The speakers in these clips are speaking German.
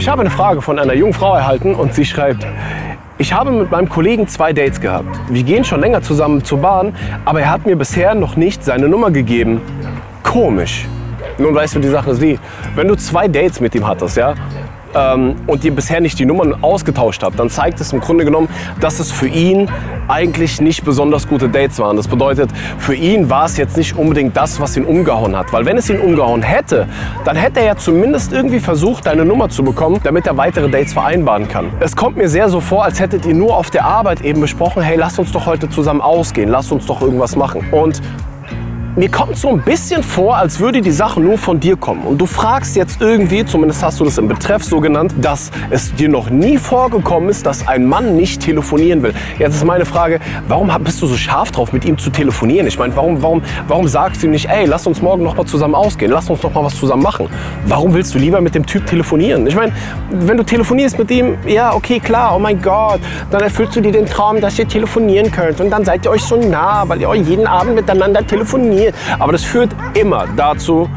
Ich habe eine Frage von einer jungen Frau erhalten und sie schreibt, ich habe mit meinem Kollegen zwei Dates gehabt. Wir gehen schon länger zusammen zur Bahn, aber er hat mir bisher noch nicht seine Nummer gegeben. Komisch. Nun weißt du, die Sache ist die, wenn du zwei Dates mit ihm hattest, ja, ähm, und ihr bisher nicht die Nummern ausgetauscht habt, dann zeigt es im Grunde genommen, dass es für ihn eigentlich nicht besonders gute Dates waren. Das bedeutet, für ihn war es jetzt nicht unbedingt das, was ihn umgehauen hat. Weil wenn es ihn umgehauen hätte, dann hätte er ja zumindest irgendwie versucht, deine Nummer zu bekommen, damit er weitere Dates vereinbaren kann. Es kommt mir sehr so vor, als hättet ihr nur auf der Arbeit eben besprochen, hey, lass uns doch heute zusammen ausgehen, lass uns doch irgendwas machen. Und mir kommt so ein bisschen vor, als würde die Sache nur von dir kommen. Und du fragst jetzt irgendwie, zumindest hast du das im Betreff so genannt, dass es dir noch nie vorgekommen ist, dass ein Mann nicht telefonieren will. Jetzt ist meine Frage, warum bist du so scharf drauf, mit ihm zu telefonieren? Ich meine, warum, warum, warum sagst du ihm nicht, ey, lass uns morgen noch mal zusammen ausgehen, lass uns noch mal was zusammen machen? Warum willst du lieber mit dem Typ telefonieren? Ich meine, wenn du telefonierst mit ihm, ja, okay, klar, oh mein Gott, dann erfüllst du dir den Traum, dass ihr telefonieren könnt und dann seid ihr euch so nah, weil ihr euch jeden Abend miteinander telefoniert funktioniert. Aber das führt immer dazu,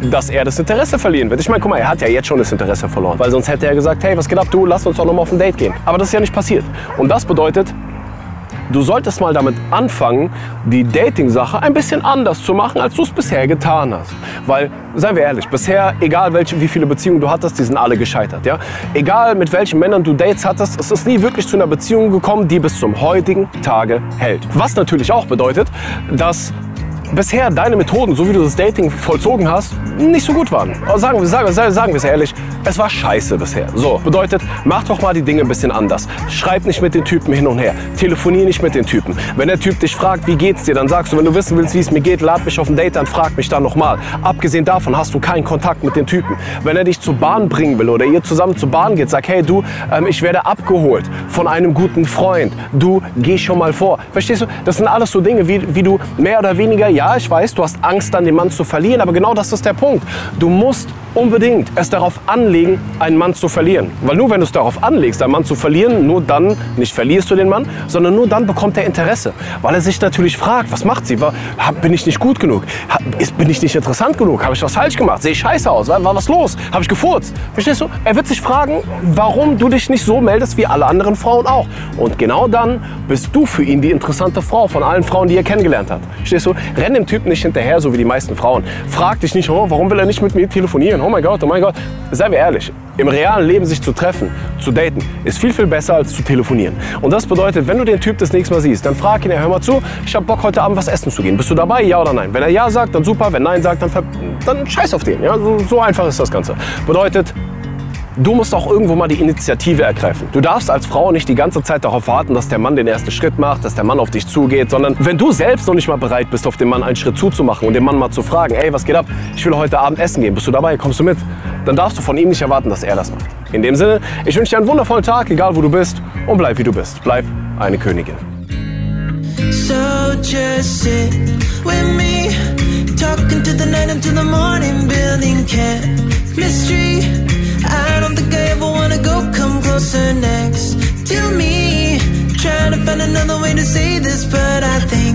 dass er das Interesse verlieren wird. Ich meine, guck mal, er hat ja jetzt schon das Interesse verloren, weil sonst hätte er gesagt, hey, was geht ab, du, lass uns doch noch mal auf ein Date gehen. Aber das ist ja nicht passiert. Und das bedeutet, du solltest mal damit anfangen, die Dating-Sache ein bisschen anders zu machen, als du es bisher getan hast. Weil, seien wir ehrlich, bisher, egal welche, wie viele Beziehungen du hattest, die sind alle gescheitert. Ja? Egal mit welchen Männern du Dates hattest, es ist nie wirklich zu einer Beziehung gekommen, die bis zum heutigen Tage hält. Was natürlich auch bedeutet, dass bisher deine Methoden, so wie du das Dating vollzogen hast, nicht so gut waren. Sagen, sagen, sagen wir es ehrlich, es war scheiße bisher. So, bedeutet, mach doch mal die Dinge ein bisschen anders. Schreib nicht mit den Typen hin und her. Telefonier nicht mit den Typen. Wenn der Typ dich fragt, wie geht's dir, dann sagst du, wenn du wissen willst, wie es mir geht, lad mich auf ein Date, dann frag mich dann nochmal. Abgesehen davon hast du keinen Kontakt mit den Typen. Wenn er dich zur Bahn bringen will oder ihr zusammen zur Bahn geht, sag, hey du, ähm, ich werde abgeholt von einem guten Freund. Du, geh schon mal vor. Verstehst du? Das sind alles so Dinge, wie, wie du mehr oder weniger, ja, ich weiß, du hast Angst, dann den Mann zu verlieren, aber genau das ist der Punkt. Du musst unbedingt es darauf anlegen, einen Mann zu verlieren. Weil nur wenn du es darauf anlegst, einen Mann zu verlieren, nur dann nicht verlierst du den Mann, sondern nur dann bekommt er Interesse. Weil er sich natürlich fragt, was macht sie? Bin ich nicht gut genug? Bin ich nicht interessant genug? Habe ich was falsch gemacht? Sehe ich scheiße aus? War was los? Habe ich gefurzt? Verstehst du? Er wird sich fragen, warum du dich nicht so meldest wie alle anderen Frauen auch. Und genau dann bist du für ihn die interessante Frau von allen Frauen, die er kennengelernt hat. Verstehst du? Renn dem Typen nicht hinterher, so wie die meisten Frauen. Frag dich nicht, oh, warum will er nicht mit mir telefonieren? Oh mein Gott, oh mein Gott. Seien wir ehrlich, im realen Leben sich zu treffen, zu daten, ist viel, viel besser als zu telefonieren. Und das bedeutet, wenn du den Typ das nächste Mal siehst, dann frag ihn, hör mal zu, ich habe Bock heute Abend was essen zu gehen. Bist du dabei, ja oder nein? Wenn er ja sagt, dann super. Wenn nein sagt, dann, dann scheiß auf den. Ja? So, so einfach ist das Ganze. Bedeutet, Du musst auch irgendwo mal die Initiative ergreifen. Du darfst als Frau nicht die ganze Zeit darauf warten, dass der Mann den ersten Schritt macht, dass der Mann auf dich zugeht, sondern wenn du selbst noch nicht mal bereit bist, auf den Mann einen Schritt zuzumachen und den Mann mal zu fragen, ey, was geht ab? Ich will heute Abend essen gehen. Bist du dabei? Kommst du mit? Dann darfst du von ihm nicht erwarten, dass er das macht. In dem Sinne, ich wünsche dir einen wundervollen Tag, egal wo du bist und bleib wie du bist. Bleib eine Königin. So just sit with me, talking to the night until the morning, building chemistry. closer next to me. Trying to find another way to say this, but I think.